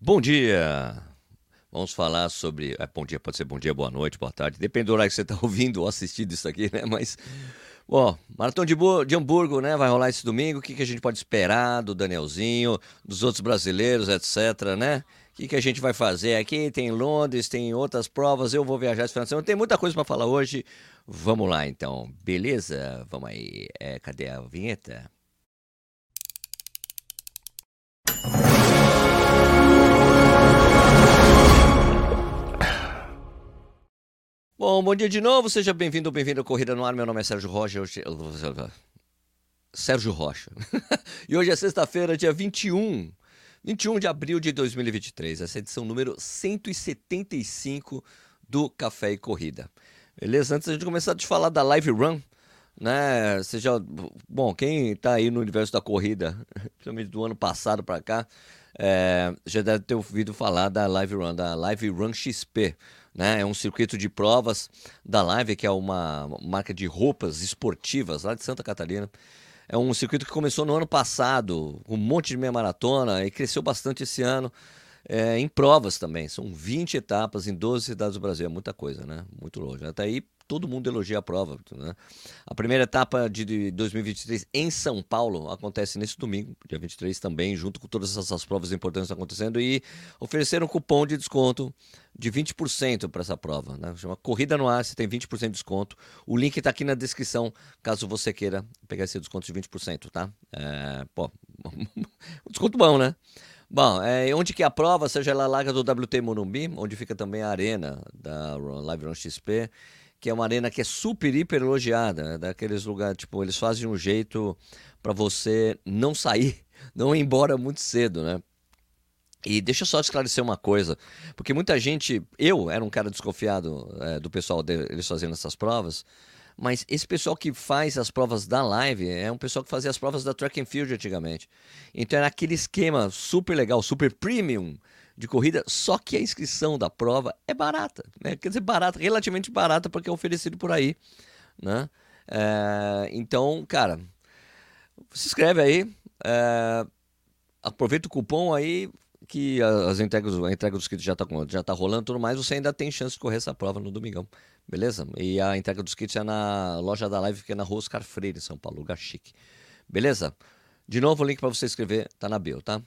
Bom dia! Vamos falar sobre. É, bom dia, pode ser bom dia, boa noite, boa tarde. Depende do horário que você está ouvindo ou assistindo isso aqui, né? Mas. Bom, Maratona de, de Hamburgo, né? Vai rolar esse domingo. O que, que a gente pode esperar do Danielzinho, dos outros brasileiros, etc, né? O que, que a gente vai fazer aqui? Tem Londres, tem outras provas. Eu vou viajar esse final de semana. Tem muita coisa para falar hoje. Vamos lá, então. Beleza? Vamos aí. É, cadê a vinheta? Bom, bom dia de novo, seja bem-vindo ou bem-vindo à Corrida no Ar. Meu nome é Sérgio Rocha. Hoje... Sérgio Rocha. e hoje é sexta-feira, dia 21. 21 de abril de 2023. Essa é a edição número 175 do Café e Corrida. Beleza? Antes de começar a te falar da Live Run, né? Seja, bom, quem está aí no universo da corrida, principalmente do ano passado para cá, é, já deve ter ouvido falar da Live Run, da Live Run XP. Né? É um circuito de provas da Live, que é uma marca de roupas esportivas lá de Santa Catarina. É um circuito que começou no ano passado, com um monte de meia maratona e cresceu bastante esse ano. É, em provas também, são 20 etapas em 12 cidades do Brasil, é muita coisa, né? Muito longe. Até aí todo mundo elogia a prova. Né? A primeira etapa de 2023 em São Paulo acontece nesse domingo, dia 23 também, junto com todas essas provas importantes acontecendo, e ofereceram um cupom de desconto de 20% para essa prova. Né? Chama Corrida no Ar, você tem 20% de desconto. O link está aqui na descrição, caso você queira pegar esse desconto de 20%, tá? É, pô, um desconto bom, né? Bom, é, onde que é a prova, seja lá larga do WT Morumbi, onde fica também a arena da Live Run XP, que é uma arena que é super, hiper elogiada, né? daqueles lugares, tipo, eles fazem um jeito para você não sair, não ir embora muito cedo, né? E deixa eu só esclarecer uma coisa, porque muita gente, eu era um cara desconfiado é, do pessoal deles fazendo essas provas, mas esse pessoal que faz as provas da live é um pessoal que fazia as provas da track and field antigamente. Então era aquele esquema super legal, super premium, de corrida, só que a inscrição da prova é barata, né? Quer dizer, barata, relativamente barata porque é oferecido por aí, né? É, então, cara, se inscreve aí, é, aproveita o cupom aí que as entregas, a entrega dos kits já está já tá rolando tudo mais, você ainda tem chance de correr essa prova no domingão, beleza? E a entrega dos kits é na loja da Live, que é na Rua Oscar Freire, em São Paulo, lugar chique. Beleza? De novo, o link para você escrever tá na bio, tá?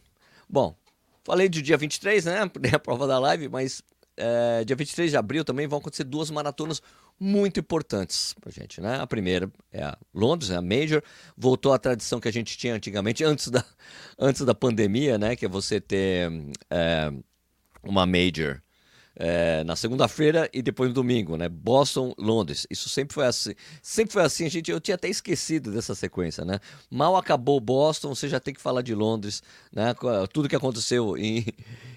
Bom, Falei de dia 23, né? A prova da live, mas é, dia 23 de abril também vão acontecer duas maratonas muito importantes pra gente, né? A primeira é a Londres, é a Major, voltou à tradição que a gente tinha antigamente, antes da, antes da pandemia, né? Que é você ter é, uma Major é, na segunda-feira e depois no domingo, né? Boston, Londres. Isso sempre foi assim. Sempre foi assim, gente. Eu tinha até esquecido dessa sequência, né? Mal acabou Boston, você já tem que falar de Londres, né? Tudo que aconteceu em,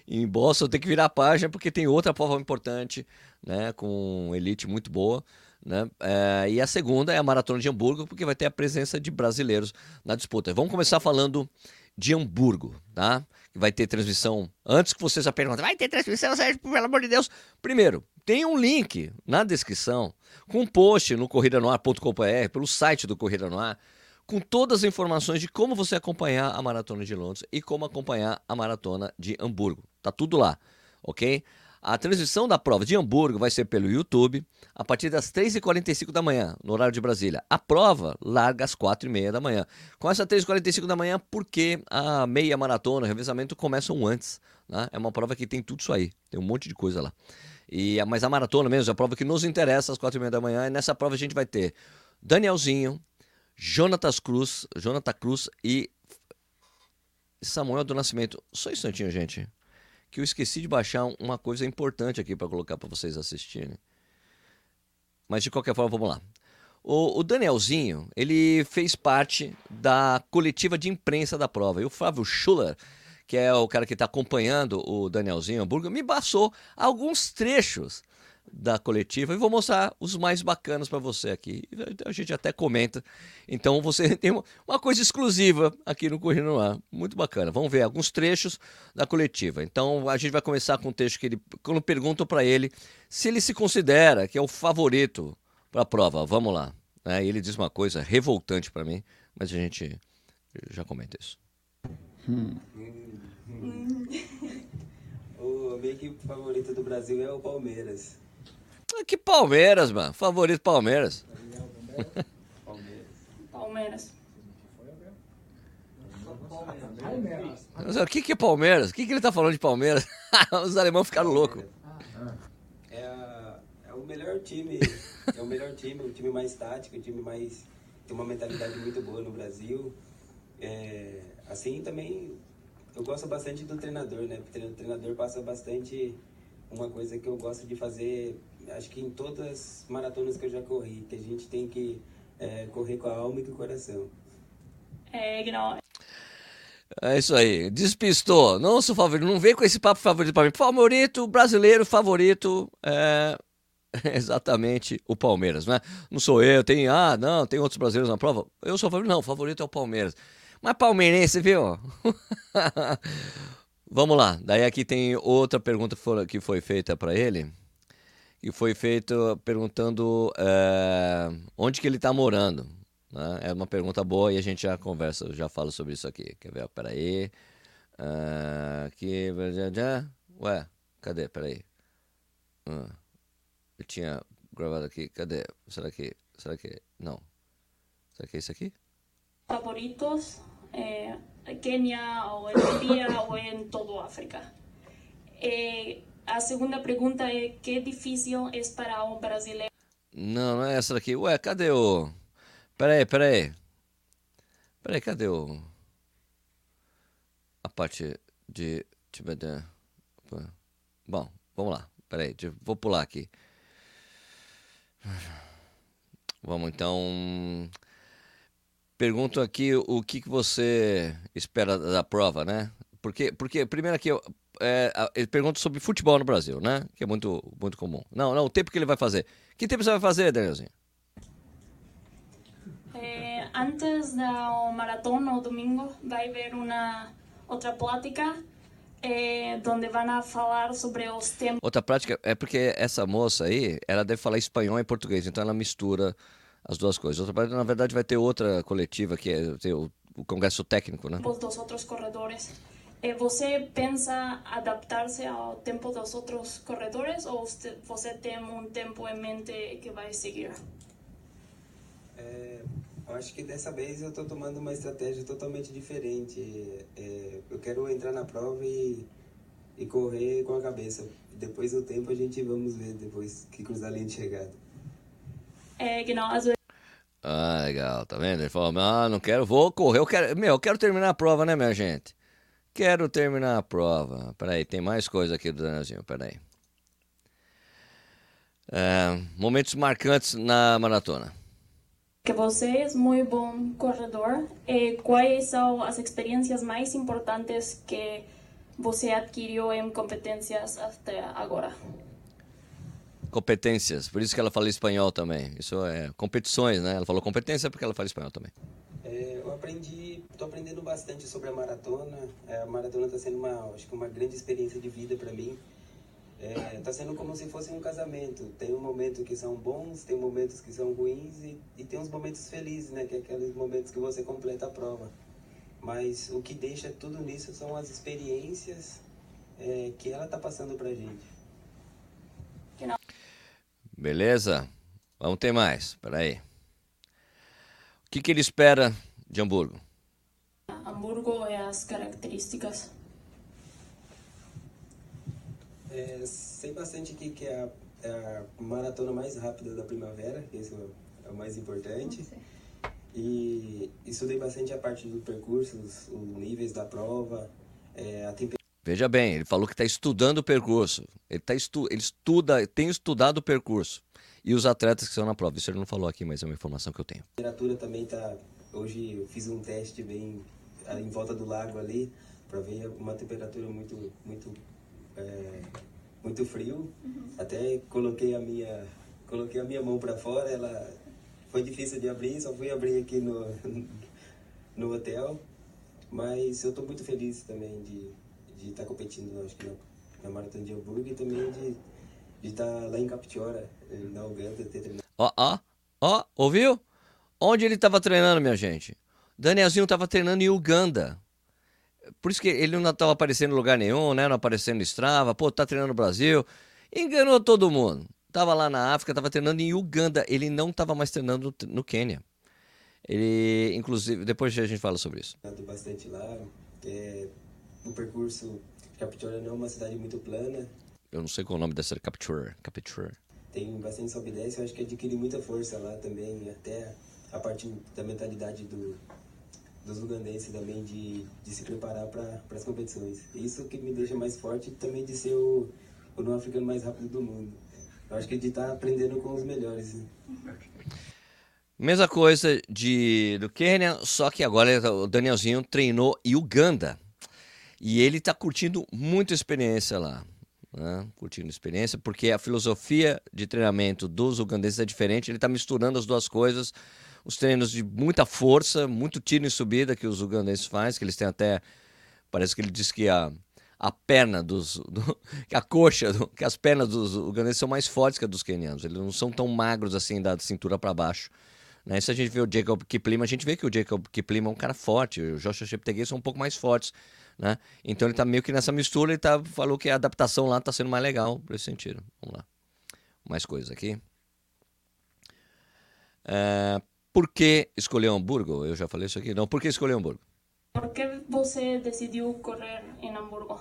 em Boston tem que virar a página porque tem outra prova importante, né? Com elite muito boa. Né? É, e a segunda é a Maratona de Hamburgo, porque vai ter a presença de brasileiros na disputa. Vamos começar falando de Hamburgo, tá? Vai ter transmissão. Antes que você já pergunte, vai ter transmissão, Sérgio, pelo amor de Deus. Primeiro, tem um link na descrição com um post no corridanoar.com.br, pelo site do Corrida no Ar, com todas as informações de como você acompanhar a Maratona de Londres e como acompanhar a Maratona de Hamburgo. Tá tudo lá, ok? A transmissão da prova de Hamburgo vai ser pelo YouTube a partir das 3h45 da manhã, no horário de Brasília. A prova larga às 4h30 da manhã. Com essa 3h45 da manhã, porque a meia maratona, o revezamento começam antes. Né? É uma prova que tem tudo isso aí, tem um monte de coisa lá. E, mas a maratona mesmo, a prova que nos interessa às 4h30 da manhã, e nessa prova a gente vai ter Danielzinho, Jonatas Cruz, Jonathan Cruz e Samuel do Nascimento. Só um instantinho, gente que eu esqueci de baixar uma coisa importante aqui para colocar para vocês assistirem. Mas de qualquer forma, vamos lá. O, o, Danielzinho, ele fez parte da coletiva de imprensa da prova. E o Flávio Schuller, que é o cara que está acompanhando o Danielzinho Hamburgo, me passou alguns trechos da coletiva e vou mostrar os mais bacanas para você aqui. A gente até comenta. Então você tem uma coisa exclusiva aqui no Corrida no Ar. Muito bacana. Vamos ver alguns trechos da coletiva. Então a gente vai começar com um texto que ele. Quando perguntam para ele se ele se considera que é o favorito para a prova. Vamos lá. É, ele diz uma coisa revoltante para mim, mas a gente já comenta isso. Hum. favorito do Brasil é o Palmeiras. Que Palmeiras, mano. Favorito Palmeiras. Palmeiras. Palmeiras. O que, que é Palmeiras? O que, que ele tá falando de Palmeiras? Os alemães ficaram loucos. É, é o melhor time, é o melhor time, o time mais tático, o time mais tem uma mentalidade muito boa no Brasil. É, assim também eu gosto bastante do treinador, né? Porque o treinador passa bastante uma coisa que eu gosto de fazer, acho que em todas as maratonas que eu já corri, que a gente tem que é, correr com a alma e com o coração. É, genau. É isso aí. Despistou. Não sou favorito. Não vem com esse papo favorito pra mim. Favorito, brasileiro, favorito. É exatamente o Palmeiras, né? Não sou eu, tem. Ah, não, tem outros brasileiros na prova. Eu sou favorito. Não, o favorito é o Palmeiras. Mas palmeirense, viu? Vamos lá. Daí aqui tem outra pergunta que foi feita para ele. Que foi feita perguntando é, onde que ele tá morando. né? É uma pergunta boa e a gente já conversa, já fala sobre isso aqui. Quer ver? Peraí. Ah, aqui. Ué, cadê? Peraí. Ah, eu tinha gravado aqui. Cadê? Será que. Será que. Não. Será que é isso aqui? Favoritos, eh, Kenia ou Etiopía ou em todo África. Eh, a segunda pergunta é que difícil é para um brasileiro Não, não é essa daqui. Ué, cadê o. Peraí, peraí. Peraí, cadê o. A parte de. Bom, vamos lá. Peraí, vou pular aqui. Vamos então. Pergunto aqui o que, que você espera da prova, né? Porque, porque primeiro aqui, é, ele pergunta sobre futebol no Brasil, né? Que é muito, muito comum. Não, não, o tempo que ele vai fazer. Que tempo você vai fazer, Danielzinho? Eh, antes da maratón o domingo vai haver uma outra plática eh, onde vão falar sobre os tempos Outra prática é porque essa moça aí, ela deve falar espanhol e português, então ela mistura as duas coisas. Outra prática, na verdade, vai ter outra coletiva que é o, o congresso técnico, né? dos outros corredores. Eh, você pensa adaptar-se ao tempo dos outros corredores ou você- tem um tempo em mente que vai seguir? É, eu acho que dessa vez eu estou tomando uma estratégia totalmente diferente. É, eu quero entrar na prova e, e correr com a cabeça. Depois do tempo a gente vamos ver depois que cruzar a linha de chegada. Genau, also Ah, legal, tá vendo? Ele falou, ah, não quero, vou correr, eu quero, meu, eu quero terminar a prova, né, minha gente? Quero terminar a prova. Peraí, tem mais coisa aqui do Danielzinho, peraí. É, momentos marcantes na maratona. que você é muito bom corredor. Eh, quais são as experiências mais importantes que você adquiriu em competências até agora? Competências, por isso que ela fala espanhol também. Isso é competições, né? Ela falou competência porque ela fala espanhol também. É, eu aprendi, estou aprendendo bastante sobre a maratona. É, a maratona está sendo uma, acho que uma grande experiência de vida para mim. Está sendo como se fosse um casamento. Tem um momento que são bons, tem momentos que são ruins e, e tem uns momentos felizes, né? Que é aqueles momentos que você completa a prova. Mas o que deixa tudo nisso são as experiências é, que ela está passando para gente. Beleza? Vamos ter mais, peraí. O que, que ele espera de Hamburgo? Hamburgo e as características. É, sei bastante aqui que é a, é a maratona mais rápida da primavera, que isso é o mais importante. E estudei bastante a parte do percurso, os, os níveis da prova, é, a temperatura. Veja bem, ele falou que está estudando o percurso. Ele, tá estu ele estuda, tem estudado o percurso. E os atletas que estão na prova. Isso ele não falou aqui, mas é uma informação que eu tenho. A temperatura também tá. Hoje eu fiz um teste bem ah, em volta do lago ali, para ver uma temperatura muito, muito, é, muito frio. Até coloquei a minha, coloquei a minha mão para fora, ela foi difícil de abrir, só fui abrir aqui no, no hotel. Mas eu estou muito feliz também de de estar competindo, acho que na, na Maratona de Hamburgo e também de de estar lá em Captiora, na Uganda, ter treinado. Ó, ó, ó, ouviu? Onde ele estava treinando, minha gente? Danielzinho estava treinando em Uganda. Por isso que ele não estava aparecendo em lugar nenhum, né? Não aparecendo no Strava, pô, tá treinando no Brasil. Enganou todo mundo. Tava lá na África, tava treinando em Uganda. Ele não tava mais treinando no, no Quênia. Ele, inclusive, depois a gente fala sobre isso. Bastante lá. É, o percurso Captura não é uma cidade muito plana. Eu não sei qual é o nome dessa Capture. Capture. Tem bastante e desce. Eu acho que adquiri muita força lá também. Até a parte da mentalidade do, dos ugandenses também de, de se preparar para as competições. Isso que me deixa mais forte também de ser o, o não africano mais rápido do mundo. Eu acho que de estar tá aprendendo com os melhores. Mesma coisa de, do Quênia, só que agora o Danielzinho treinou em Uganda. E ele está curtindo muito a experiência lá. Né? Curtindo a experiência, porque a filosofia de treinamento dos ugandeses é diferente. Ele está misturando as duas coisas. Os treinos de muita força, muito tiro em subida que os ugandeses fazem, que eles têm até. Parece que ele disse que a, a perna dos. Do, que a coxa, do, que as pernas dos ugandeses são mais fortes que a dos quenianos. Eles não são tão magros assim da cintura para baixo. Né? Se a gente vê o Jacob Kiplima, a gente vê que o Jacob Kiplima é um cara forte. O Joshua Cheptegei são um pouco mais fortes. Né? Então ele está meio que nessa mistura e tá, falou que a adaptação lá está sendo mais legal para esse sentido. Vamos lá. Mais coisas aqui. É, por que escolheu Hamburgo? Eu já falei isso aqui. Não, por que escolheu Hamburgo? Por que você decidiu correr em Hamburgo?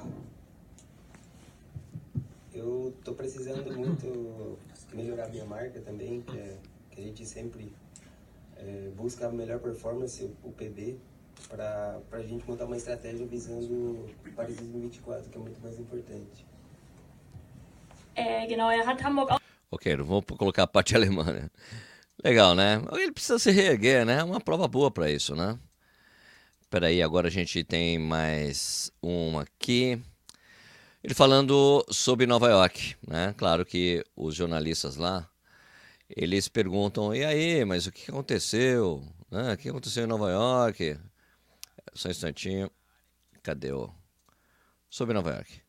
Eu estou precisando muito melhorar minha marca também, que, é, que a gente sempre é, busca a melhor performance, o PB, para a gente montar uma estratégia visando Paris 2024, que é muito mais importante. É, genau, er hat Hamburg Ok, não vou colocar a parte alemã, né? Legal, né? Ele precisa se reerguer, né? É uma prova boa para isso, né? Espera aí, agora a gente tem mais uma aqui. Ele falando sobre Nova York, né? Claro que os jornalistas lá, eles perguntam, e aí, mas o que aconteceu? Né? O que aconteceu em Nova York? Só um instantinho. Cadê o. Sobre Nova York.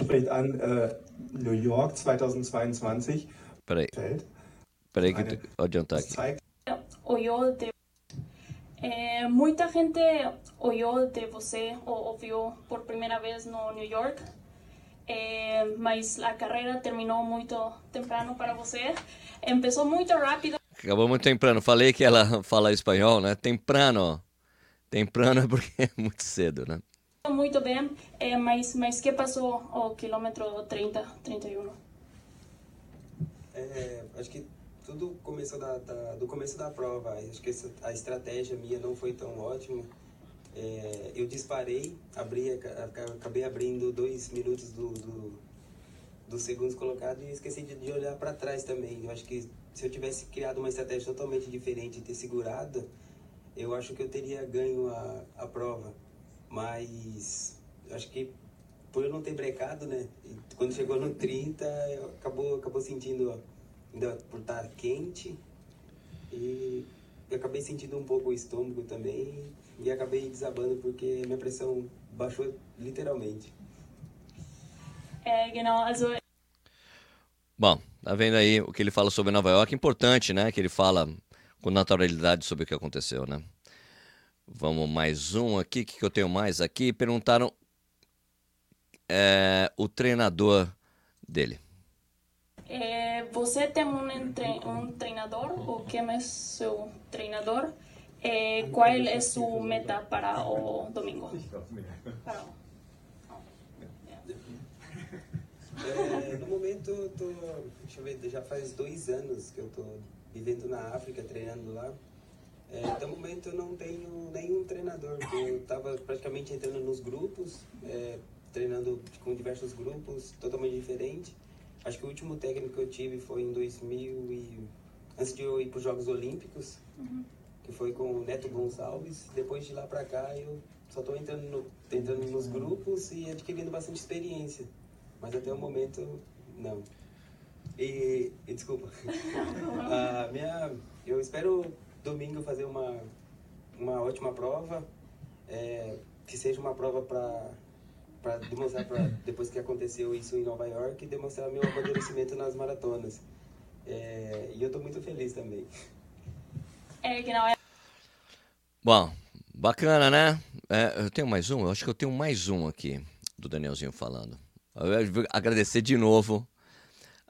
Spricht an uh, New York 2022. Peraí. Peraí que eu vou adiantar aqui. Olhou de... É, muita gente olhou de você ou ouviu por primeira vez no New York, é, mas a carreira terminou muito temprano para você. Começou muito rápido. Acabou muito temprano. Falei que ela fala espanhol, né? Temprano. Temprano é porque é muito cedo, né? Muito bem, é, mas, mas que passou o quilômetro 30, 31? É, acho que tudo começou da, da, do começo da prova. Acho que essa, a estratégia minha não foi tão ótima. É, eu disparei, abri, acabei abrindo dois minutos do, do, do segundos colocado e esqueci de, de olhar para trás também. Eu acho que se eu tivesse criado uma estratégia totalmente diferente e ter segurado, eu acho que eu teria ganho a, a prova. Mas acho que por eu não ter brecado, né? quando chegou no 30, eu acabou, acabou sentindo, ainda por estar quente. E eu acabei sentindo um pouco o estômago também. E acabei desabando porque minha pressão baixou literalmente. É, genau, also... Bom, tá vendo aí o que ele fala sobre Nova York? Importante, né? Que ele fala com naturalidade sobre o que aconteceu, né? Vamos mais um aqui. O que, que eu tenho mais aqui? Perguntaram é, o treinador dele. É, você tem um, um treinador? O que é seu treinador? É, qual é sua meta para o domingo? Para o... É, no momento, tô, deixa eu ver, já faz dois anos que eu estou vivendo na África, treinando lá. É, até o momento eu não tenho nenhum treinador, eu estava praticamente entrando nos grupos, é, treinando com diversos grupos, totalmente diferente. Acho que o último técnico que eu tive foi em 2000 e... antes de eu ir para os Jogos Olímpicos, uhum. que foi com o Neto Gonçalves. Depois de lá para cá eu só estou entrando, no, entrando nos grupos e adquirindo bastante experiência. Mas até o momento, não. E, e desculpa. a minha, eu espero domingo fazer uma, uma ótima prova, é, que seja uma prova para para demonstrar pra, depois que aconteceu isso em Nova York demonstrar meu amadurecimento nas maratonas é, e eu estou muito feliz também é, genau. bom Bacana, né? É, eu tenho mais um? Eu acho que eu tenho mais um aqui do Danielzinho falando. Eu agradecer de novo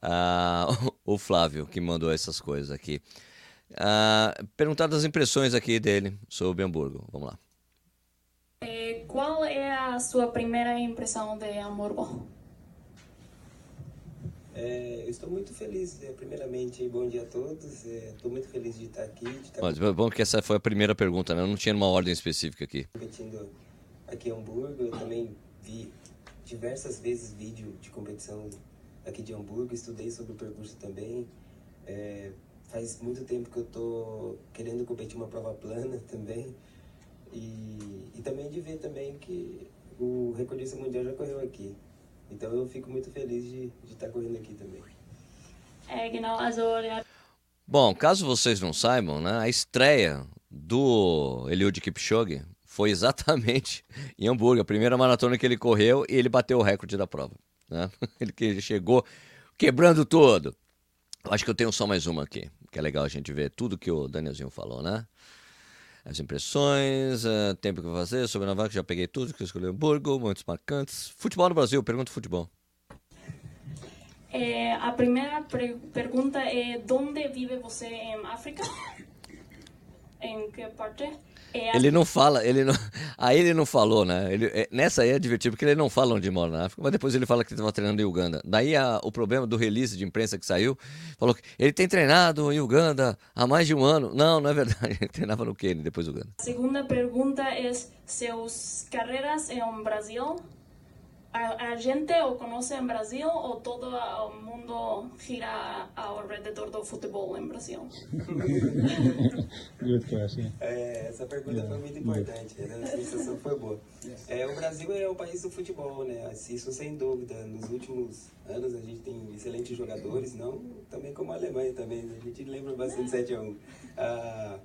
uh, o Flávio que mandou essas coisas aqui. Uh, perguntar das impressões aqui dele sobre Hamburgo. Vamos lá. É, qual é a sua primeira impressão de Hamburgo? É, estou muito feliz, é, primeiramente, bom dia a todos. Estou é, muito feliz de estar aqui. De estar Mas, bom que essa foi a primeira pergunta, né? Eu não tinha uma ordem específica aqui. Competindo aqui em Hamburgo, eu também vi diversas vezes vídeo de competição aqui de Hamburgo, estudei sobre o percurso também. É, faz muito tempo que eu estou querendo competir uma prova plana também. E, e também de ver também que o recordista mundial já correu aqui. Então eu fico muito feliz de, estar correndo aqui também. É, genau, also, Bom, caso vocês não saibam, né, a estreia do Eliud Kipchoge foi exatamente em Hamburgo, a primeira maratona que ele correu e ele bateu o recorde da prova. Né? Ele chegou quebrando tudo. Acho que eu tenho só mais uma aqui, que é legal a gente ver tudo que o Danielzinho falou, né? As impressões, uh, tempo que fazer, sobre Navaca, já peguei tudo, que escolheu Hamburgo, muitos marcantes. Futebol no Brasil, pergunta futebol. É, a primeira pergunta é: onde vive você em África? Em que parte? É ele não fala, ele não. Aí ele não falou, né? Ele, é, nessa aí é divertido, porque ele não fala onde mora na África, mas depois ele fala que estava treinando em Uganda. Daí a, o problema do release de imprensa que saiu, falou que ele tem treinado em Uganda há mais de um ano. Não, não é verdade. Ele treinava no Quênia, depois Uganda. A segunda pergunta é: seus carreiras em Brasil a, a, gente o conhece em Brasil ou todo o mundo gira ao redor do futebol em Brasil? é, essa pergunta foi muito importante, né? a sensação foi boa. É, o Brasil é o país do futebol, né? Isso sem dúvida. Nos últimos anos a gente tem excelentes jogadores, não também como a Alemanha também. A gente lembra bastante 7x1. Ah,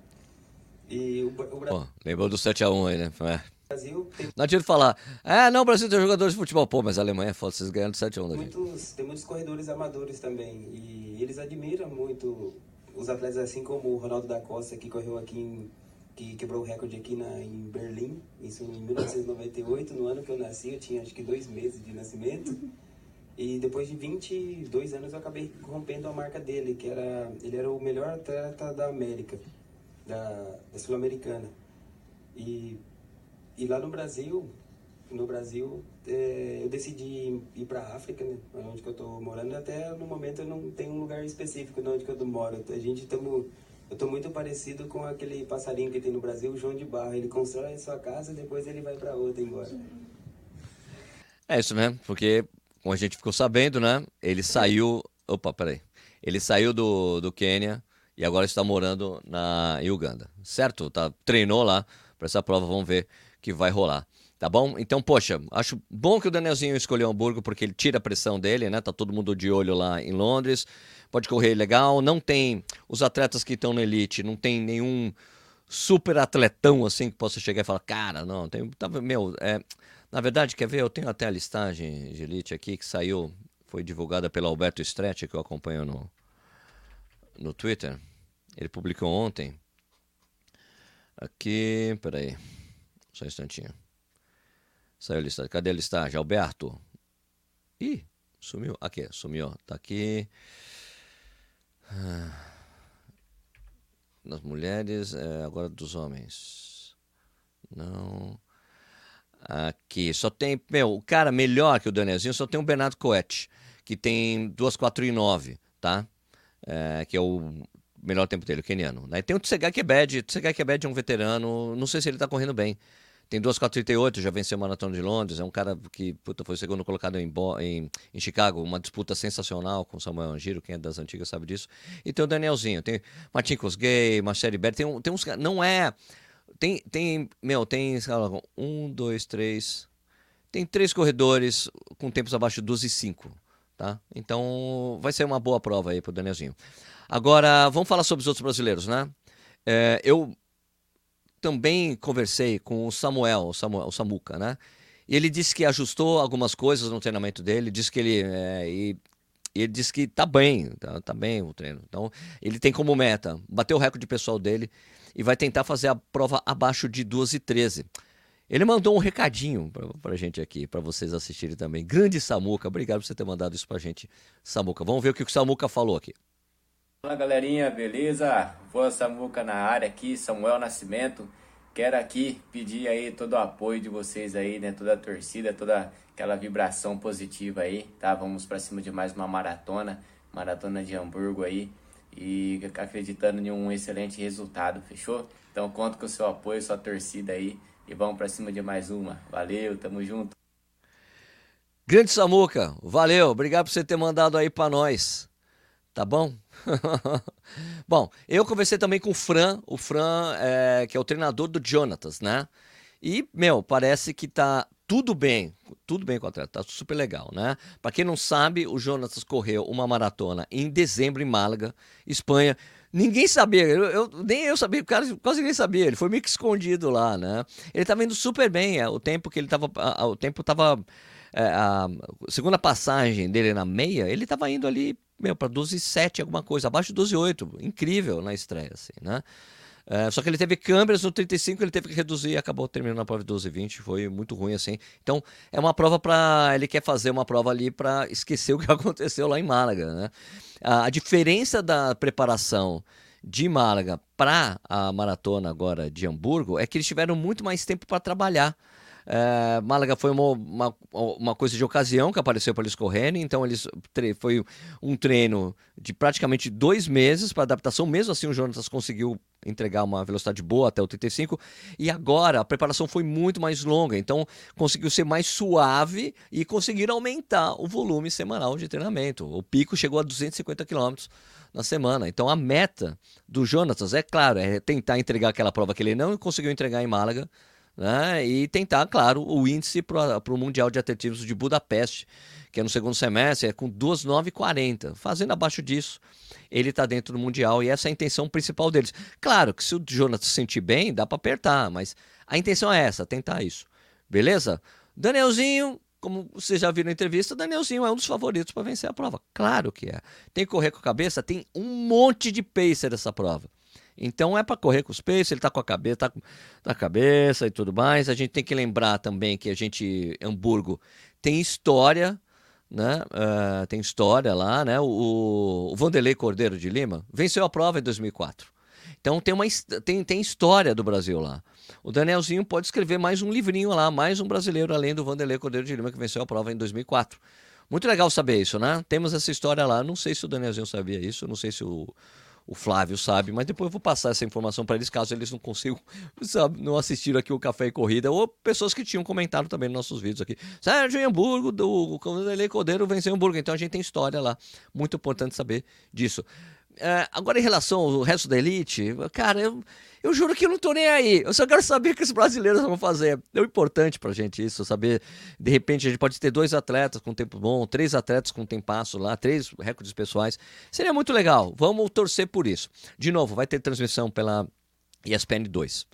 e o, o Brasil... Oh, lembrou do 7x1 aí, né? É. Brasil tem... Não adianta falar, ah, não, o Brasil tem jogadores de futebol. Pô, mas a Alemanha é foda, vocês ganharam de 7 a 1 muitos, Tem muitos corredores amadores também. E eles admiram muito os atletas assim como o Ronaldo da Costa, que correu aqui em, que quebrou o recorde aqui na, em Berlim, isso em 1998, no ano que eu nasci, eu tinha acho que dois meses de nascimento. E depois de 22 anos eu acabei rompendo a marca dele, que era ele era o melhor atleta da América, da, da Sul-Americana. E e lá no Brasil, no Brasil, é, eu decidi ir para a África, né? Onde que eu estou morando. Até no momento eu não tenho um lugar específico onde que eu moro. A gente estamos... Eu muito parecido com aquele passarinho que tem no Brasil, o João de Barro. Ele constrói a sua casa e depois ele vai para outra embora. É isso mesmo, porque como a gente ficou sabendo, né? Ele saiu... Opa, peraí. Ele saiu do, do Quênia e agora está morando na em Uganda, certo? Tá, treinou lá para essa prova, vamos ver que vai rolar. Tá bom? Então, poxa, acho bom que o Danielzinho escolheu Hamburgo porque ele tira a pressão dele, né? Tá todo mundo de olho lá em Londres. Pode correr legal. Não tem os atletas que estão na elite, não tem nenhum super atletão assim que possa chegar e falar, cara, não, tem. Tá, meu, é, na verdade, quer ver? Eu tenho até a listagem de elite aqui que saiu, foi divulgada pelo Alberto Stretch, que eu acompanho no, no Twitter. Ele publicou ontem. Aqui, peraí. Só um instantinho. Saiu a listagem. Cadê a listagem? Alberto. Ih, sumiu. Aqui, sumiu. Tá aqui. Ah. Nas mulheres, é, agora dos homens. Não. Aqui, só tem. Meu, o cara melhor que o Danielzinho só tem o Bernardo Coete, que tem 2, 4 e 9, tá? É, que é o melhor tempo dele, o keniano. Né? Tem o Tsegaki. O Tsegaki Kebed é um veterano, não sei se ele tá correndo bem. Tem 2,438, já venceu o Maratona de Londres. É um cara que puta, foi segundo colocado em, em, em, Chicago, uma disputa sensacional com o Samuel Angiro, quem é das antigas sabe disso. E tem o Danielzinho, tem Martin Cosgay, Marcelo Berti, tem, tem uns Não é. Tem, tem, meu, tem, um, dois, três. Tem três corredores com tempos abaixo de 12 e 5. Tá? Então vai ser uma boa prova aí pro Danielzinho. Agora, vamos falar sobre os outros brasileiros, né? É, eu também conversei com o Samuel, o, Samuel, o Samuca, né? E ele disse que ajustou algumas coisas no treinamento dele, disse que ele. É, e ele disse que tá bem, tá, tá bem o treino. Então, ele tem como meta bater o recorde pessoal dele e vai tentar fazer a prova abaixo de 2 e 13. Ele mandou um recadinho pra, pra gente aqui, para vocês assistirem também. Grande Samuca, obrigado por você ter mandado isso pra gente, Samuca. Vamos ver o que o Samuca falou aqui. Fala galerinha, beleza? Voa Samuca na área aqui, Samuel Nascimento. Quero aqui pedir aí todo o apoio de vocês aí, né? Toda a torcida, toda aquela vibração positiva aí, tá? Vamos para cima de mais uma maratona, maratona de Hamburgo aí e acreditando em um excelente resultado, fechou? Então conto com o seu apoio, sua torcida aí e vamos para cima de mais uma. Valeu, tamo junto. Grande Samuca, valeu, obrigado por você ter mandado aí para nós. Tá bom? bom, eu conversei também com o Fran, o Fran, é, que é o treinador do Jonatas, né? E, meu, parece que tá tudo bem, tudo bem com o atleta, tá super legal, né? Para quem não sabe, o Jonatas correu uma maratona em dezembro em Málaga, Espanha. Ninguém sabia, eu, eu, nem eu sabia, cara quase ninguém sabia, ele foi meio que escondido lá, né? Ele tava indo super bem, é, o tempo que ele tava, o tempo tava, é, a segunda passagem dele na meia, ele tava indo ali meu, para 12,7 alguma coisa, abaixo de 12,8. Incrível na estreia, assim, né? É, só que ele teve câmeras no 35, ele teve que reduzir e acabou terminando a prova de 12,20. Foi muito ruim, assim. Então, é uma prova para. Ele quer fazer uma prova ali para esquecer o que aconteceu lá em Málaga, né? A, a diferença da preparação de Málaga para a maratona agora de Hamburgo é que eles tiveram muito mais tempo para trabalhar. É, Málaga foi uma, uma, uma, coisa de ocasião que apareceu para eles correrem, então eles foi um treino de praticamente dois meses para adaptação. Mesmo assim, o Jonatas conseguiu entregar uma velocidade boa até o 35 e agora a preparação foi muito mais longa, então conseguiu ser mais suave e conseguiram aumentar o volume semanal de treinamento. O pico chegou a 250 km na semana. Então a meta do Jonatas é claro, é tentar entregar aquela prova que ele não conseguiu entregar em Málaga né? e tentar, claro, o índice para o Mundial de Atletismo de Budapeste, que é no segundo semestre, é com 2,940. Fazendo abaixo disso, ele está dentro do Mundial e essa é a intenção principal deles. Claro que se o Jonathan se sentir bem, dá para apertar, mas a intenção é essa, tentar isso. Beleza? Danielzinho, como vocês já viram na entrevista, Danielzinho é um dos favoritos para vencer a prova. Claro que é. Tem que correr com a cabeça, tem um monte de pacer nessa prova. Então é para correr com os peixes, ele está com a cabeça, tá com a cabeça e tudo mais. A gente tem que lembrar também que a gente, Hamburgo, tem história, né? Uh, tem história lá, né? O, o Vanderlei Cordeiro de Lima venceu a prova em 2004. Então tem, uma, tem, tem história do Brasil lá. O Danielzinho pode escrever mais um livrinho lá, mais um brasileiro além do Vanderlei Cordeiro de Lima que venceu a prova em 2004. Muito legal saber isso, né? Temos essa história lá. Não sei se o Danielzinho sabia isso, não sei se o, o Flávio sabe, mas depois eu vou passar essa informação para eles caso eles não consigam, sabe, não assistiram aqui o Café e Corrida, ou pessoas que tinham comentado também nos nossos vídeos aqui. Sérgio em Hamburgo, do Vanderlei Cordeiro venceu Hamburgo, então a gente tem história lá, muito importante saber disso. É, agora, em relação ao resto da elite, cara, eu, eu juro que eu não tô nem aí. Eu só quero saber o que os brasileiros vão fazer. É importante pra gente isso, saber. De repente, a gente pode ter dois atletas com tempo bom, três atletas com tempasso lá, três recordes pessoais. Seria muito legal. Vamos torcer por isso. De novo, vai ter transmissão pela ESPN 2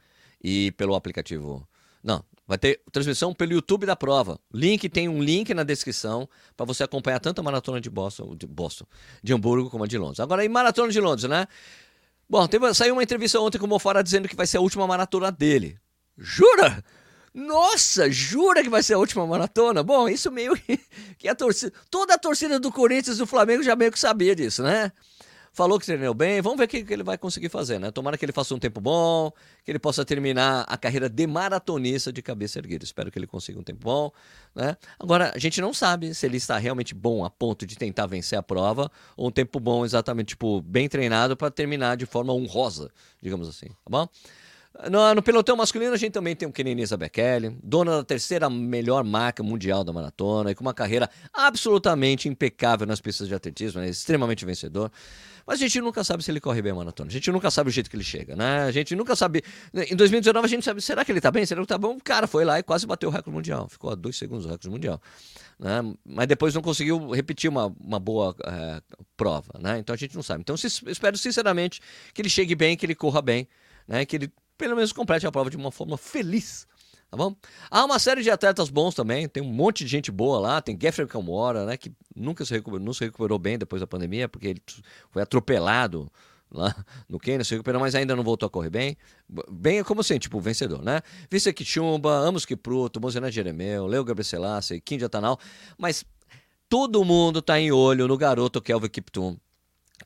e pelo aplicativo. Não, Vai ter transmissão pelo YouTube da prova. Link tem um link na descrição para você acompanhar tanto a maratona de Boston, de Boston, de Hamburgo como a de Londres. Agora, em maratona de Londres, né? Bom, teve, saiu uma entrevista ontem com o Mofara dizendo que vai ser a última maratona dele. Jura? Nossa, jura que vai ser a última maratona? Bom, isso meio que, que a torcida. Toda a torcida do Corinthians e do Flamengo já meio que sabia disso, né? Falou que treinou bem, vamos ver o que, que ele vai conseguir fazer, né? Tomara que ele faça um tempo bom, que ele possa terminar a carreira de maratonista de cabeça erguida. Espero que ele consiga um tempo bom, né? Agora, a gente não sabe se ele está realmente bom a ponto de tentar vencer a prova, ou um tempo bom exatamente, tipo, bem treinado para terminar de forma honrosa, digamos assim, tá bom? No, no, pelotão masculino a gente também tem o Kenenisa Bekele, dona da terceira melhor marca mundial da maratona e com uma carreira absolutamente impecável nas pistas de atletismo, né? extremamente vencedor. Mas a gente nunca sabe se ele corre bem a maratona. A gente nunca sabe o jeito que ele chega, né? A gente nunca sabe. Em 2019 a gente sabe, será que ele tá bem? Será que tá bom? O cara foi lá e quase bateu o recorde mundial. Ficou a dois segundos do recorde mundial. Né? Mas depois não conseguiu repetir uma, uma boa é, prova, né? Então a gente não sabe. Então espero sinceramente que ele chegue bem, que ele corra bem, né? Que ele pelo menos complete a prova de uma forma feliz Tá bom? Há uma série de atletas bons também, tem um monte de gente boa lá, tem Geoffrey Kamora, né, que nunca se recuperou, não se recuperou bem depois da pandemia, porque ele foi atropelado lá no Quênia, se recuperou, mas ainda não voltou a correr bem. Bem é como assim, tipo, vencedor, né? Vice Kichumba, Amos Kipruto, Mozena Jeremeu, Leo Gabriel Kim Atanal, mas todo mundo tá em olho no garoto Kelvin Kiptum,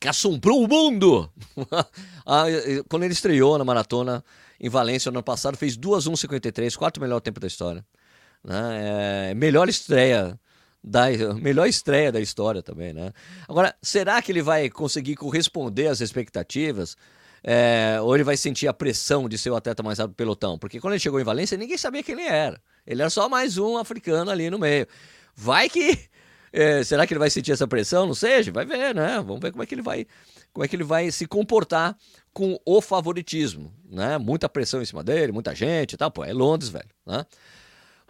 que assombrou o mundo! Ah, quando ele estreou na maratona em Valência no ano passado, fez 2:1:53, quarto melhor tempo da história. Né? É, melhor estreia da melhor estreia da história também, né? Agora, será que ele vai conseguir corresponder às expectativas? É, ou ele vai sentir a pressão de ser o atleta mais rápido do pelotão? Porque quando ele chegou em Valência, ninguém sabia quem ele era. Ele era só mais um africano ali no meio. Vai que. É, será que ele vai sentir essa pressão? Não seja, vai ver, né? Vamos ver como é que ele vai, como é que ele vai se comportar com o favoritismo, né? Muita pressão em cima dele, muita gente e tal. Pô, é Londres, velho, né?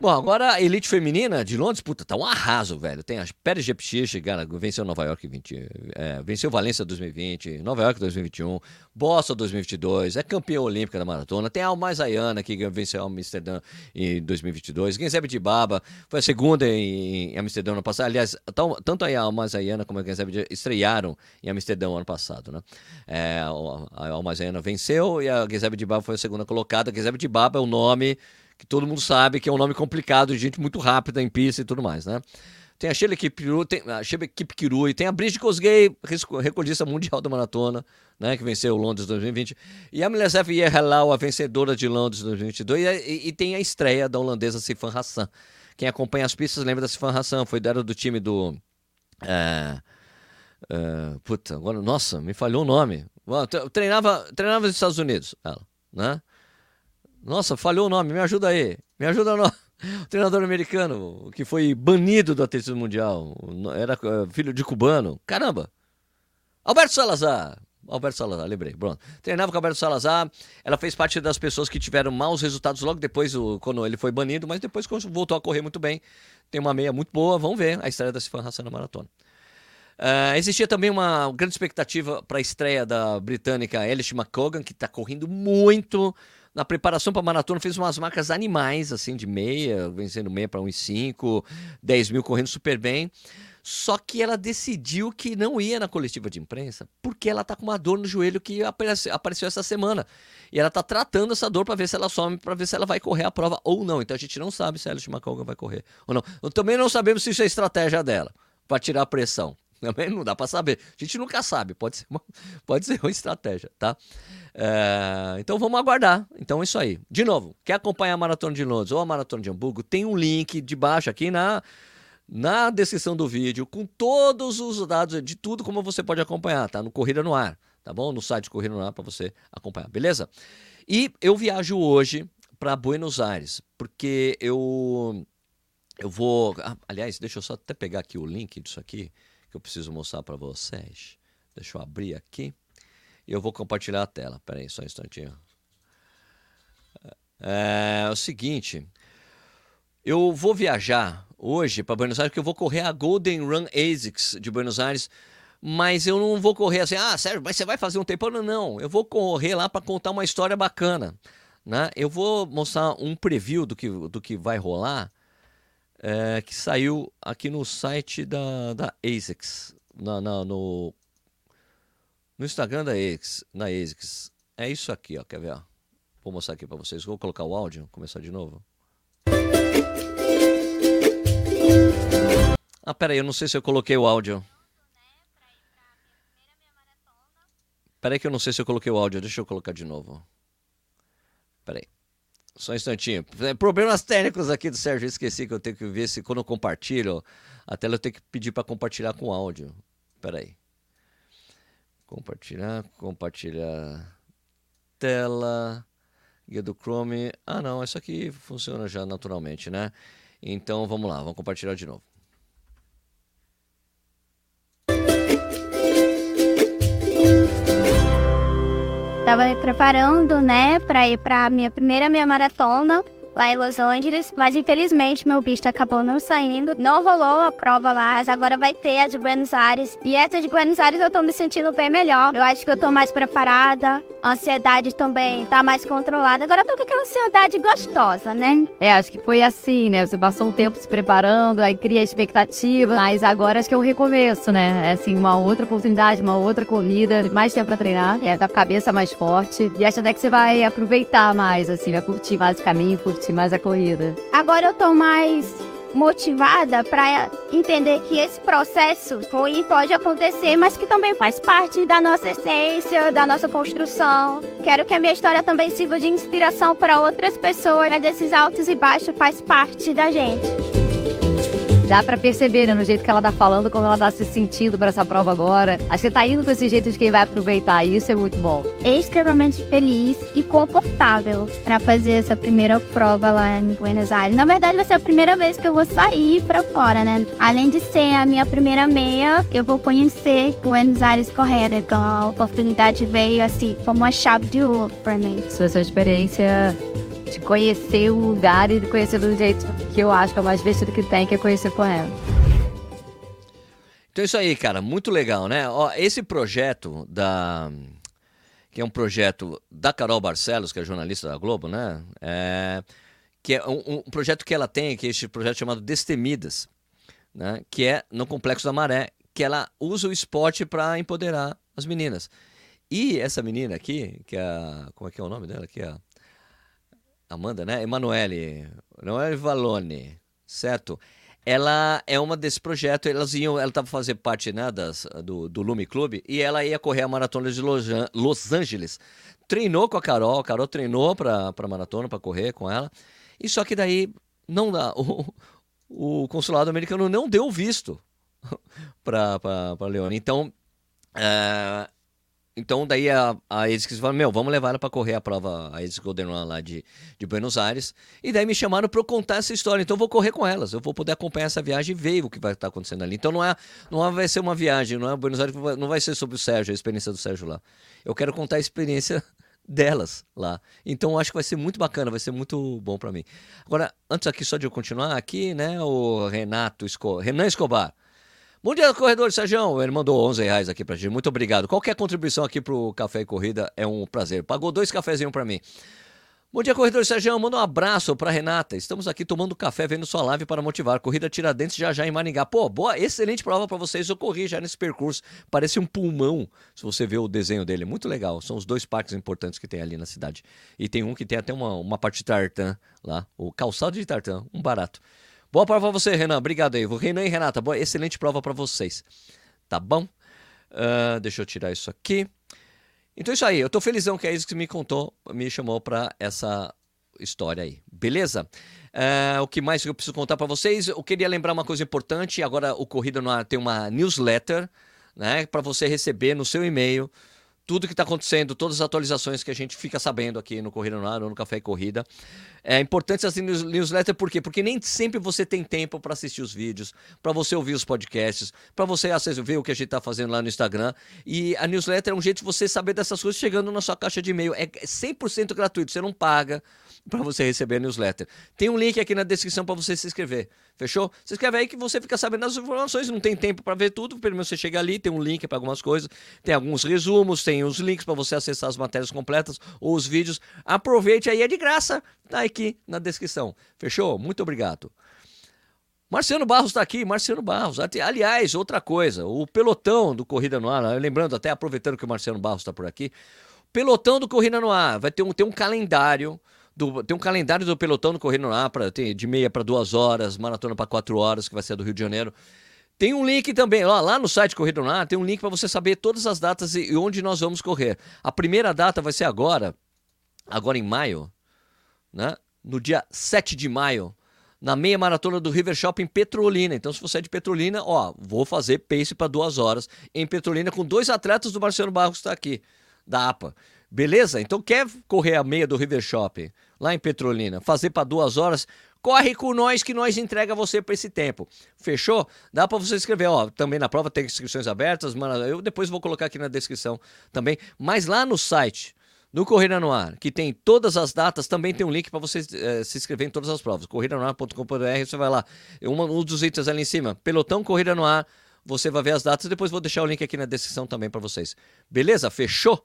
Bom, agora a elite feminina de Londres, puta, tá um arraso, velho. Tem as Pérez Jepchich, cara, venceu Nova York 20, é, venceu Valência 2020, Nova York 2021, Boston 2022, é campeã olímpica da maratona. Tem a Alma Zayana, que venceu Amsterdã em 2022. Genzebe de Baba foi a segunda em, em Amsterdã ano passado. Aliás, tanto a Alma Zayana como a Genzebe estrearam em Amsterdã ano passado, né? É, a Alma Zayana venceu e a Genzebe de Baba foi a segunda colocada. Genzebe de Baba é o nome que todo mundo sabe que é um nome complicado, de gente muito rápida em pista e tudo mais, né? Tem a Sheila Kipkiru, tem a Sheila Kipkiru, tem a Bridget Kosgei, recordista mundial da maratona, né, que venceu Londres 2020, e a Milesef Yehalal, a vencedora de Londres 2022, e, e, tem a estreia da holandesa Sifan Hassan. Quem acompanha as pistas lembra da Sifan Hassan, foi dela do time do... É, é, puta, agora, nossa, me falhou o nome. Treinava, treinava nos Estados Unidos, ela, né? Nossa, falhou o nome, me ajuda aí. Me ajuda no... O treinador americano que foi banido do atletismo mundial. Era eh, filho de cubano. Caramba! Alberto Salazar. Alberto Salazar, lembrei. Pronto. Treinava com Alberto Salazar. Ela fez parte das pessoas que tiveram maus resultados logo depois, quando ele foi banido, mas depois voltou a correr muito bem. Tem uma meia muito boa. Vamos ver a estreia da Sifan Hassan na maratona. Uh, existia também uma grande expectativa para a estreia da britânica Elish McCogan, que está correndo muito na preparação para a maratona fez umas marcas animais, assim, de meia, vencendo meia para 1,5, 10 mil correndo super bem. Só que ela decidiu que não ia na coletiva de imprensa porque ela tá com uma dor no joelho que apareceu, essa semana. E ela tá tratando essa dor para ver se ela some, para ver se ela vai correr a prova ou não. Então a gente não sabe se a Alice McColgan vai correr ou não. Também não sabemos se isso é estratégia dela para tirar a pressão. Também não dá para saber. A gente nunca sabe. Pode ser uma, pode ser uma estratégia, tá? É, então vamos aguardar. Então é isso aí. De novo, quer acompanhar a Maratona de Londres ou a Maratona de Hamburgo? Tem um link de baixo aqui na, na descrição do vídeo com todos os dados de tudo como você pode acompanhar, tá? No Corrida no Ar, tá bom? No site Corrida no Ar para você acompanhar, beleza? E eu viajo hoje para Buenos Aires, porque eu eu vou, ah, aliás, deixa eu só até pegar aqui o link disso aqui que eu preciso mostrar para vocês. Deixa eu abrir aqui. E eu vou compartilhar a tela. Pera aí, só um instantinho. É, é o seguinte. Eu vou viajar hoje para Buenos Aires porque eu vou correr a Golden Run ASICS de Buenos Aires. Mas eu não vou correr assim, ah, sério, mas você vai fazer um tempo? Não, não. Eu vou correr lá para contar uma história bacana. Né? Eu vou mostrar um preview do que, do que vai rolar, é, que saiu aqui no site da, da ASICS, na, na, no no Instagram da ASICS, na ASICS, é isso aqui, ó, quer ver? Ó? Vou mostrar aqui para vocês. Vou colocar o áudio, começar de novo. Ah, pera aí, eu não sei se eu coloquei o áudio. Pera aí que eu não sei se eu coloquei o áudio. Deixa eu colocar de novo. Pera aí. Só um instantinho. Problemas técnicos aqui do Sérgio. Eu esqueci que eu tenho que ver se quando eu compartilho a tela eu tenho que pedir para compartilhar com áudio. Pera aí. Compartilhar, compartilhar tela, guia do Chrome. Ah, não, isso aqui funciona já naturalmente, né? Então vamos lá, vamos compartilhar de novo. Tava me preparando, né, para ir para minha primeira meia maratona lá em Los Angeles, mas infelizmente meu visto acabou não saindo. Não rolou a prova lá, mas agora vai ter a de Buenos Aires. E essa de Buenos Aires eu tô me sentindo bem melhor. Eu acho que eu tô mais preparada. A ansiedade também tá mais controlada. Agora eu tô com aquela ansiedade gostosa, né? É, acho que foi assim, né? Você passou um tempo se preparando, aí cria expectativa, mas agora acho que é um recomeço, né? É assim, uma outra oportunidade, uma outra corrida, mais tempo pra treinar, é, da cabeça mais forte. E acho até que você vai aproveitar mais, assim, vai curtir mais o caminho, curtir mais a corrida. Agora eu tô mais motivada para entender que esse processo ruim pode acontecer, mas que também faz parte da nossa essência, da nossa construção. Quero que a minha história também sirva de inspiração para outras pessoas, mas esses altos e baixos faz parte da gente. Dá pra perceber, né, no jeito que ela tá falando, como ela tá se sentindo pra essa prova agora. Acho que tá indo com esse jeito de quem vai aproveitar. Isso é muito bom. Extremamente feliz e confortável pra fazer essa primeira prova lá em Buenos Aires. Na verdade, vai ser a primeira vez que eu vou sair pra fora, né? Além de ser a minha primeira meia, eu vou conhecer Buenos Aires correta. Então a oportunidade veio assim, como uma chave de ouro pra mim. Sua, sua experiência de conhecer o lugar e de conhecer do jeito que eu acho que é o mais divertido que tem, que é conhecer com ela. Então é isso aí, cara, muito legal, né? Ó, esse projeto da que é um projeto da Carol Barcelos, que é jornalista da Globo, né? É, que é um, um, projeto que ela tem, que é esse projeto chamado Destemidas, né? Que é no Complexo da Maré, que ela usa o esporte para empoderar as meninas. E essa menina aqui, que é a, como é que é o nome dela aqui, a Amanda, né? Emanuele, Emanuele Valone, certo? Ela é uma desse projeto, elas iam, ela estava fazendo parte né, das, do, do Lume Clube e ela ia correr a maratona de Los Angeles. Treinou com a Carol, a Carol treinou para a maratona, para correr com ela. E só que daí não dá. O, o consulado americano não deu visto para Leone. Então, uh, então daí a, a Edis falou, meu, vamos levar ela para correr a prova, a Edis Golden Run lá de, de Buenos Aires. E daí me chamaram para eu contar essa história. Então eu vou correr com elas, eu vou poder acompanhar essa viagem e ver o que vai estar acontecendo ali. Então não é, não é, vai ser uma viagem, não é Buenos Aires, não vai ser sobre o Sérgio, a experiência do Sérgio lá. Eu quero contar a experiência delas lá. Então acho que vai ser muito bacana, vai ser muito bom para mim. Agora, antes aqui só de eu continuar aqui, né, o Renato. Renan Escobar. Bom dia, corredor Sérgio. Ele mandou 11 reais aqui pra gente. Muito obrigado. Qualquer contribuição aqui pro Café e Corrida é um prazer. Pagou dois cafezinhos para mim. Bom dia, corredor Sérgio. Manda um abraço para Renata. Estamos aqui tomando café, vendo sua live para motivar. Corrida Tiradentes já já em Maringá. Pô, boa, excelente prova para vocês. Eu corri já nesse percurso. Parece um pulmão, se você vê o desenho dele. Muito legal. São os dois parques importantes que tem ali na cidade. E tem um que tem até uma, uma parte de tartan lá. O calçado de tartan, um barato. Boa prova pra você, Renan. Obrigado aí. Renan e Renata, boa, excelente prova para vocês. Tá bom? Uh, deixa eu tirar isso aqui. Então é isso aí. Eu tô felizão que é isso que me contou, me chamou para essa história aí. Beleza? Uh, o que mais eu preciso contar para vocês? Eu queria lembrar uma coisa importante. Agora o Corrida no Ar tem uma newsletter, né? Para você receber no seu e-mail tudo que está acontecendo, todas as atualizações que a gente fica sabendo aqui no Corrida no Ar ou no Café e Corrida. É importante essa newsletter por quê? Porque nem sempre você tem tempo para assistir os vídeos, para você ouvir os podcasts, para você ver o que a gente está fazendo lá no Instagram. E a newsletter é um jeito de você saber dessas coisas chegando na sua caixa de e-mail. É 100% gratuito, você não paga para você receber a newsletter. Tem um link aqui na descrição para você se inscrever. Fechou? Se inscreve aí que você fica sabendo das informações, não tem tempo para ver tudo, pelo menos você chega ali, tem um link para algumas coisas, tem alguns resumos, tem os links para você acessar as matérias completas ou os vídeos. Aproveite aí, é de graça, tá aqui na descrição. Fechou? Muito obrigado. Marciano Barros está aqui, Marciano Barros. Aliás, outra coisa, o pelotão do Corrida no Ar, lembrando até, aproveitando que o Marciano Barros está por aqui, pelotão do Corrida no Ar, vai ter um, ter um calendário do, tem um calendário do pelotão no Correndo lá, pra, tem de meia para duas horas, maratona para quatro horas, que vai ser do Rio de Janeiro. Tem um link também, ó, lá no site Corrida lá, tem um link para você saber todas as datas e, e onde nós vamos correr. A primeira data vai ser agora, agora em maio, né? No dia 7 de maio, na meia maratona do River Shopping Petrolina. Então, se você é de Petrolina, ó, vou fazer pace para duas horas em Petrolina com dois atletas do Marcelo Barros que está aqui, da APA. Beleza? Então quer correr a meia do River Shopping, lá em Petrolina, fazer para duas horas, corre com nós que nós entrega você para esse tempo. Fechou? Dá para você escrever, ó, também na prova tem inscrições abertas, mano, eu depois vou colocar aqui na descrição também, mas lá no site no Corrida no Ar, que tem todas as datas, também tem um link para você eh, se inscrever em todas as provas. corridanoar.com.br, você vai lá. Um, um dos itens ali em cima, Pelotão Corrida no Ar, você vai ver as datas, depois vou deixar o link aqui na descrição também para vocês. Beleza? Fechou?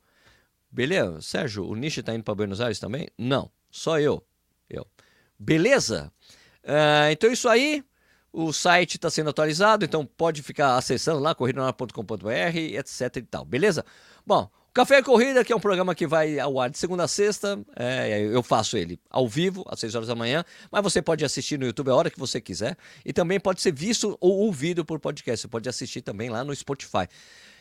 Beleza? Sérgio, o Nishi tá indo para Buenos Aires também? Não, só eu. Eu. Beleza? Uh, então é isso aí. O site está sendo atualizado, então pode ficar acessando lá, corridanor.com.br, etc e tal. Beleza? Bom, Café e Corrida, que é um programa que vai ao ar de segunda a sexta. É, eu faço ele ao vivo, às 6 horas da manhã, mas você pode assistir no YouTube a hora que você quiser. E também pode ser visto ou ouvido por podcast. Você pode assistir também lá no Spotify.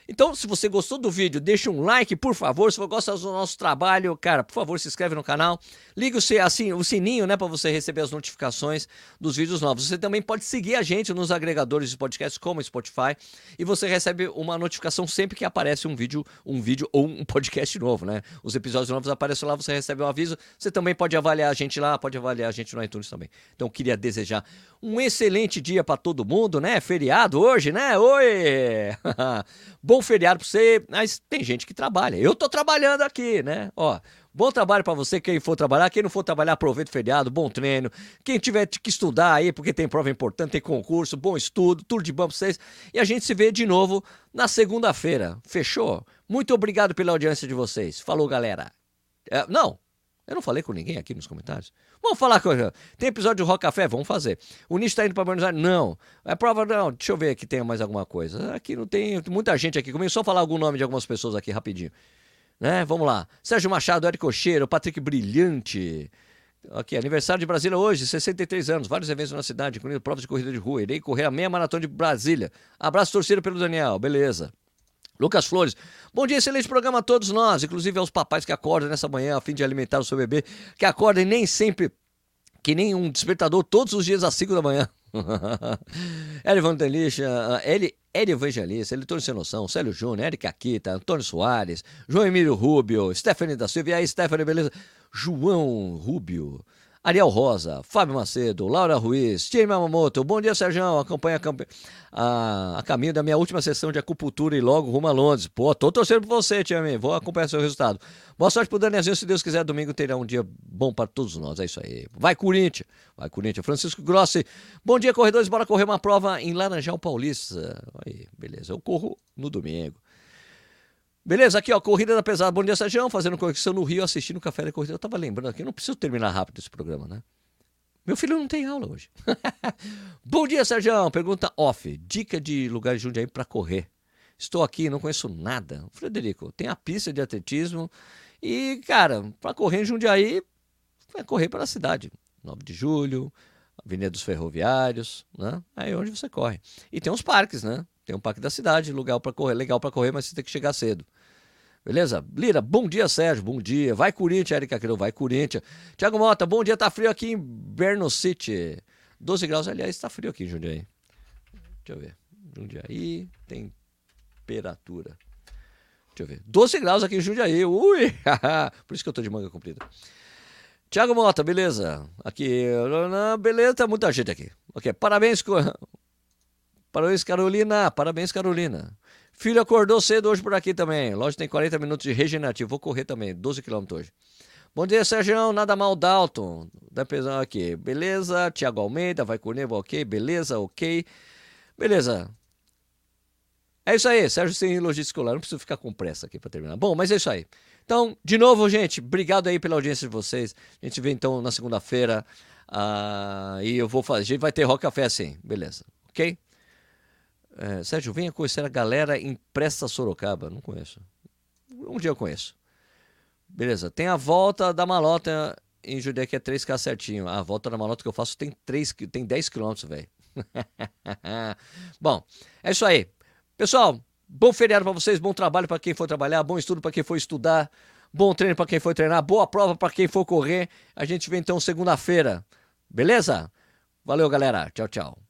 Então, se você gostou do vídeo, deixa um like, por favor. Se você gosta do nosso trabalho, cara, por favor, se inscreve no canal. Liga o, assim, o sininho, né, para você receber as notificações dos vídeos novos. Você também pode seguir a gente nos agregadores de podcasts como Spotify e você recebe uma notificação sempre que aparece um vídeo, um vídeo ou um podcast novo, né? Os episódios novos aparecem lá, você recebe um aviso. Você também pode avaliar a gente lá, pode avaliar a gente no iTunes também. Então, queria desejar um excelente dia para todo mundo, né? Feriado hoje, né? Oi! Bom feriado para você, mas tem gente que trabalha. Eu tô trabalhando aqui, né? Ó, bom trabalho para você, quem for trabalhar. Quem não for trabalhar, aproveita o feriado, bom treino. Quem tiver que estudar aí, porque tem prova importante, tem concurso, bom estudo, tudo de bom pra vocês. E a gente se vê de novo na segunda-feira. Fechou? Muito obrigado pela audiência de vocês. Falou, galera. É, não, eu não falei com ninguém aqui nos comentários. Vamos falar com. Tem episódio de Rock Café? Vamos fazer. O Nish está indo para Buenos Aires? Não. É prova, não. Deixa eu ver aqui tem mais alguma coisa. Aqui não tem muita gente aqui. Começou a falar algum nome de algumas pessoas aqui rapidinho. Né? Vamos lá. Sérgio Machado, Érico Cocheiro, Patrick Brilhante. Aqui, aniversário de Brasília hoje, 63 anos, vários eventos na cidade, incluindo provas de corrida de rua. Irei correr a meia maratona de Brasília. Abraço torcido pelo Daniel, beleza. Lucas Flores, bom dia, excelente programa a todos nós, inclusive aos papais que acordam nessa manhã a fim de alimentar o seu bebê, que acordem nem sempre, que nem um despertador, todos os dias às 5 da manhã. Eli Vandelisha, Eli, Eli Evangelista, Elitor Sem Noção, Célio Júnior, Eric Akita, Antônio Soares, João Emílio Rubio, Stephanie da Silva, e aí, Stephanie, beleza? João Rubio, Ariel Rosa, Fábio Macedo, Laura Ruiz, Tim Mamamoto, bom dia Sérgio, acompanha a, a, caminho da minha última sessão de acupuntura e logo rumo a Londres. Pô, tô torcendo por você, Tia vou acompanhar seu resultado. Boa sorte pro Danielzinho, se Deus quiser, domingo terá um dia bom para todos nós, é isso aí. Vai Corinthians, vai Corinthians. Francisco Grossi, bom dia corredores, bora correr uma prova em Laranjal Paulista. Aí, beleza, eu corro no domingo. Beleza, aqui ó, Corrida da Pesada. Bom dia, Sérgio. Fazendo conexão no Rio, assistindo o Café da Corrida. Eu tava lembrando aqui, eu não preciso terminar rápido esse programa, né? Meu filho não tem aula hoje. Bom dia, Sérgio. Pergunta off. Dica de lugar de Jundiaí para correr. Estou aqui, não conheço nada. Frederico, tem a pista de atletismo e, cara, para correr em Jundiaí, é correr pela cidade. 9 de julho, Avenida dos Ferroviários, né? Aí onde você corre. E tem uns parques, né? Tem um parque da cidade, lugar para correr, legal para correr, mas você tem que chegar cedo. Beleza? Lira, bom dia, Sérgio, bom dia. Vai Corinthians, Erika Queiroz, vai Corinthians. Tiago Mota, bom dia, tá frio aqui em Berno City. 12 graus, aliás, tá frio aqui em Jundiaí. Deixa eu ver. Jundiaí, temperatura. Deixa eu ver. 12 graus aqui em Jundiaí. Ui! Por isso que eu tô de manga comprida. Tiago Mota, beleza? Aqui, beleza, tá muita gente aqui. Ok, parabéns, parabéns Carolina, parabéns Carolina. Filho acordou cedo hoje por aqui também. Loja tem 40 minutos de regenerativo. Vou correr também, 12 quilômetros hoje. Bom dia, Sérgio. Nada mal, Dalton. Da pesão aqui. Beleza. Tiago Almeida, vai com ok. Beleza, ok. Beleza. É isso aí, Sérgio sem logística escolar. Não preciso ficar com pressa aqui para terminar. Bom, mas é isso aí. Então, de novo, gente, obrigado aí pela audiência de vocês. A gente vê então na segunda-feira. Uh, e eu vou fazer. Vai ter rock café sim. Beleza. Ok? É, Sérgio, venha conhecer a galera em Presta Sorocaba. Não conheço. Um dia eu conheço. Beleza. Tem a volta da malota em Judeia que é 3K certinho. A volta da malota que eu faço tem, 3, tem 10 quilômetros, velho. bom, é isso aí. Pessoal, bom feriado para vocês, bom trabalho para quem for trabalhar, bom estudo para quem for estudar, bom treino para quem for treinar, boa prova para quem for correr. A gente vê então segunda-feira. Beleza? Valeu, galera. Tchau, tchau.